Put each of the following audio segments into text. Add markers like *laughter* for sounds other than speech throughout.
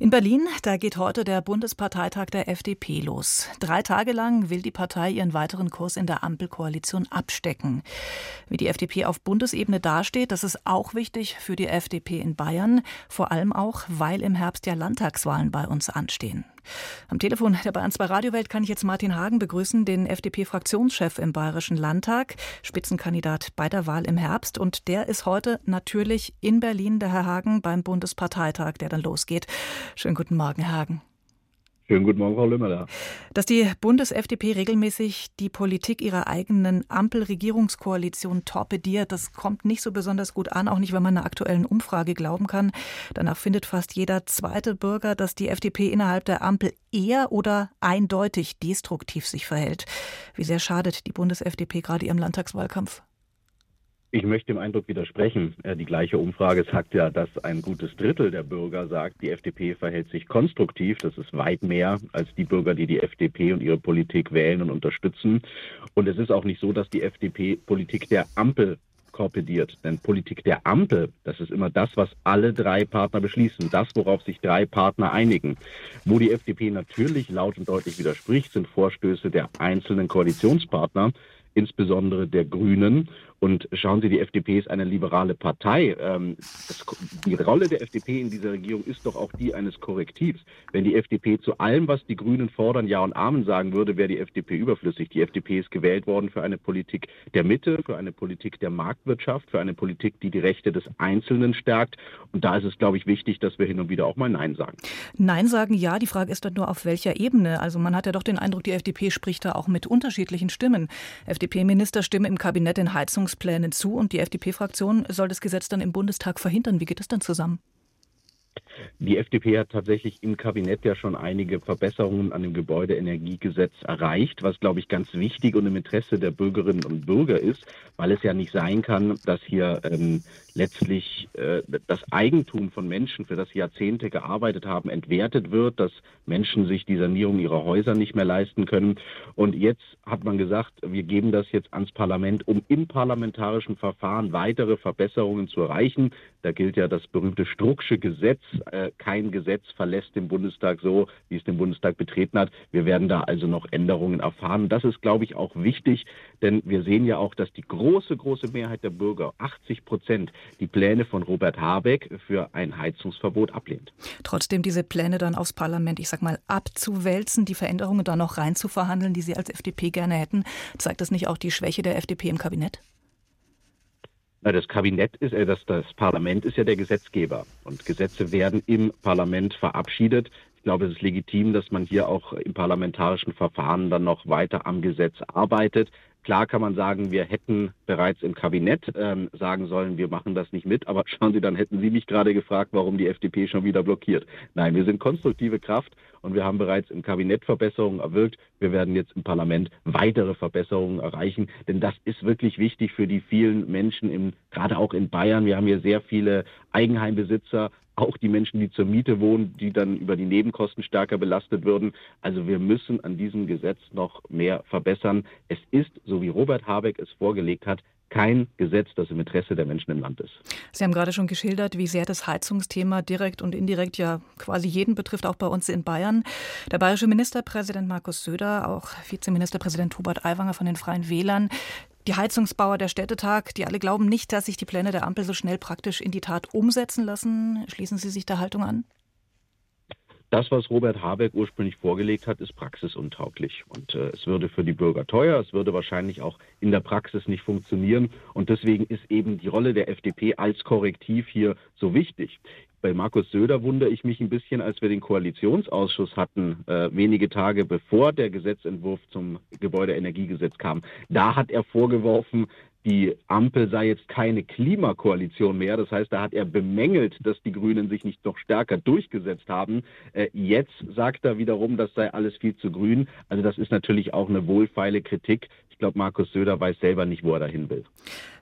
In Berlin, da geht heute der Bundesparteitag der FDP los. Drei Tage lang will die Partei ihren weiteren Kurs in der Ampelkoalition abstecken. Wie die FDP auf Bundesebene dasteht, das ist auch wichtig für die FDP in Bayern, vor allem auch, weil im Herbst ja Landtagswahlen bei uns anstehen. Am Telefon der Bayern 2 Radiowelt kann ich jetzt Martin Hagen begrüßen, den FDP-Fraktionschef im Bayerischen Landtag, Spitzenkandidat bei der Wahl im Herbst. Und der ist heute natürlich in Berlin, der Herr Hagen, beim Bundesparteitag, der dann losgeht. Schönen guten Morgen, Herr Hagen. Schönen guten Morgen, Frau Lümmerler. Dass die Bundes-FDP regelmäßig die Politik ihrer eigenen Ampelregierungskoalition torpediert, das kommt nicht so besonders gut an, auch nicht, wenn man einer aktuellen Umfrage glauben kann. Danach findet fast jeder zweite Bürger, dass die FDP innerhalb der Ampel eher oder eindeutig destruktiv sich verhält. Wie sehr schadet die Bundes-FDP gerade ihrem Landtagswahlkampf? Ich möchte dem Eindruck widersprechen. Äh, die gleiche Umfrage sagt ja, dass ein gutes Drittel der Bürger sagt, die FDP verhält sich konstruktiv. Das ist weit mehr als die Bürger, die die FDP und ihre Politik wählen und unterstützen. Und es ist auch nicht so, dass die FDP Politik der Ampel korpediert. Denn Politik der Ampel, das ist immer das, was alle drei Partner beschließen, das, worauf sich drei Partner einigen. Wo die FDP natürlich laut und deutlich widerspricht, sind Vorstöße der einzelnen Koalitionspartner, insbesondere der Grünen. Und schauen Sie, die FDP ist eine liberale Partei. Ähm, das, die Rolle der FDP in dieser Regierung ist doch auch die eines Korrektivs. Wenn die FDP zu allem, was die Grünen fordern, Ja und Amen sagen würde, wäre die FDP überflüssig. Die FDP ist gewählt worden für eine Politik der Mitte, für eine Politik der Marktwirtschaft, für eine Politik, die die Rechte des Einzelnen stärkt. Und da ist es, glaube ich, wichtig, dass wir hin und wieder auch mal Nein sagen. Nein sagen, ja. Die Frage ist dann nur, auf welcher Ebene. Also man hat ja doch den Eindruck, die FDP spricht da auch mit unterschiedlichen Stimmen. FDP-Minister stimmen im Kabinett in Heizungs Sanierungsplänen zu und die FDP-Fraktion soll das Gesetz dann im Bundestag verhindern. Wie geht das dann zusammen? Die FDP hat tatsächlich im Kabinett ja schon einige Verbesserungen an dem Gebäudeenergiegesetz erreicht, was, glaube ich, ganz wichtig und im Interesse der Bürgerinnen und Bürger ist, weil es ja nicht sein kann, dass hier ähm, letztlich äh, das Eigentum von Menschen, für das sie Jahrzehnte gearbeitet haben, entwertet wird, dass Menschen sich die Sanierung ihrer Häuser nicht mehr leisten können. Und jetzt hat man gesagt, wir geben das jetzt ans Parlament, um im parlamentarischen Verfahren weitere Verbesserungen zu erreichen. Da gilt ja das berühmte Strucksche Gesetz. Äh, kein Gesetz verlässt den Bundestag so, wie es den Bundestag betreten hat. Wir werden da also noch Änderungen erfahren. Das ist, glaube ich, auch wichtig, denn wir sehen ja auch, dass die große, große Mehrheit der Bürger, 80 Prozent, die Pläne von Robert Habeck für ein Heizungsverbot ablehnt. Trotzdem diese Pläne dann aufs Parlament, ich sag mal, abzuwälzen, die Veränderungen da noch reinzuverhandeln, die Sie als FDP gerne hätten, zeigt das nicht auch die Schwäche der FDP im Kabinett? Das Kabinett ist, äh, das, das Parlament ist ja der Gesetzgeber und Gesetze werden im Parlament verabschiedet. Ich glaube, es ist legitim, dass man hier auch im parlamentarischen Verfahren dann noch weiter am Gesetz arbeitet. Klar kann man sagen, wir hätten bereits im Kabinett ähm, sagen sollen, wir machen das nicht mit. Aber *laughs* schauen Sie, dann hätten Sie mich gerade gefragt, warum die FDP schon wieder blockiert. Nein, wir sind konstruktive Kraft und wir haben bereits im Kabinett Verbesserungen erwirkt. Wir werden jetzt im Parlament weitere Verbesserungen erreichen, denn das ist wirklich wichtig für die vielen Menschen, im, gerade auch in Bayern. Wir haben hier sehr viele Eigenheimbesitzer, auch die Menschen, die zur Miete wohnen, die dann über die Nebenkosten stärker belastet würden. Also wir müssen an diesem Gesetz noch mehr verbessern. Es ist, so wie Robert Habeck es vorgelegt hat, kein Gesetz, das im Interesse der Menschen im Land ist. Sie haben gerade schon geschildert, wie sehr das Heizungsthema direkt und indirekt ja quasi jeden betrifft, auch bei uns in Bayern. Der bayerische Ministerpräsident Markus Söder, auch Vizeministerpräsident Hubert Aiwanger von den Freien Wählern, die Heizungsbauer der Städtetag, die alle glauben nicht, dass sich die Pläne der Ampel so schnell praktisch in die Tat umsetzen lassen. Schließen Sie sich der Haltung an? Das, was Robert Habeck ursprünglich vorgelegt hat, ist praxisuntauglich. Und äh, es würde für die Bürger teuer, es würde wahrscheinlich auch in der Praxis nicht funktionieren. Und deswegen ist eben die Rolle der FDP als Korrektiv hier so wichtig. Bei Markus Söder wundere ich mich ein bisschen, als wir den Koalitionsausschuss hatten, äh, wenige Tage bevor der Gesetzentwurf zum Gebäudeenergiegesetz kam. Da hat er vorgeworfen, die Ampel sei jetzt keine Klimakoalition mehr. Das heißt, da hat er bemängelt, dass die Grünen sich nicht noch stärker durchgesetzt haben. Äh, jetzt sagt er wiederum, das sei alles viel zu grün. Also das ist natürlich auch eine wohlfeile Kritik Ich glaube, Markus Söder weiß selber nicht, wo er dahin will.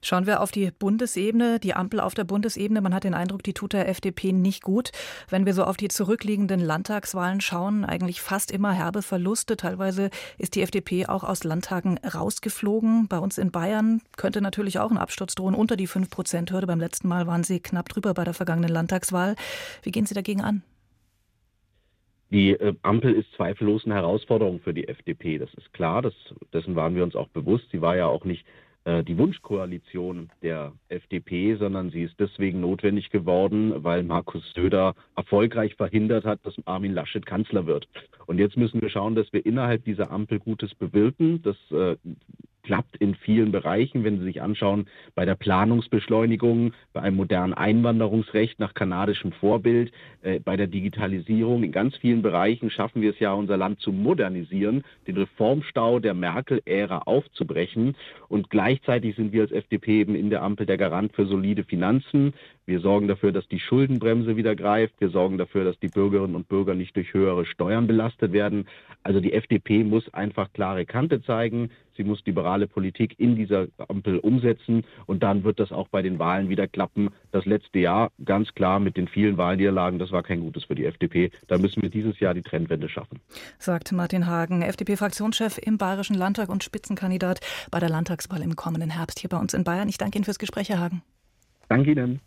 Schauen wir auf die Bundesebene, die Ampel auf der Bundesebene. Man hat den Eindruck, die tut der FDP nicht gut. Wenn wir so auf die zurückliegenden Landtagswahlen schauen, eigentlich fast immer herbe Verluste. Teilweise ist die FDP auch aus Landtagen rausgeflogen. Bei uns in Bayern könnte natürlich auch ein Absturz drohen unter die 5-Prozent-Hürde. Beim letzten Mal waren Sie knapp drüber bei der vergangenen Landtagswahl. Wie gehen Sie dagegen an? Die äh, Ampel ist zweifellos eine Herausforderung für die FDP. Das ist klar. Das, dessen waren wir uns auch bewusst. Sie war ja auch nicht äh, die Wunschkoalition der FDP, sondern sie ist deswegen notwendig geworden, weil Markus Söder erfolgreich verhindert hat, dass Armin Laschet Kanzler wird. Und jetzt müssen wir schauen, dass wir innerhalb dieser Ampel Gutes bewirken. Das äh, klappt in vielen Bereichen, wenn Sie sich anschauen, bei der Planungsbeschleunigung, bei einem modernen Einwanderungsrecht nach kanadischem Vorbild, äh, bei der Digitalisierung. In ganz vielen Bereichen schaffen wir es ja, unser Land zu modernisieren, den Reformstau der Merkel-Ära aufzubrechen. Und gleichzeitig sind wir als FDP eben in der Ampel der Garant für solide Finanzen. Wir sorgen dafür, dass die Schuldenbremse wieder greift. Wir sorgen dafür, dass die Bürgerinnen und Bürger nicht durch höhere Steuern belastet werden. Also die FDP muss einfach klare Kante zeigen. Sie muss liberale Politik in dieser Ampel umsetzen. Und dann wird das auch bei den Wahlen wieder klappen. Das letzte Jahr ganz klar mit den vielen Wahlniederlagen, das war kein Gutes für die FDP. Da müssen wir dieses Jahr die Trendwende schaffen. Sagt Martin Hagen, FDP-Fraktionschef im Bayerischen Landtag und Spitzenkandidat bei der Landtagswahl im kommenden Herbst hier bei uns in Bayern. Ich danke Ihnen fürs Gespräch, Herr Hagen. Danke Ihnen.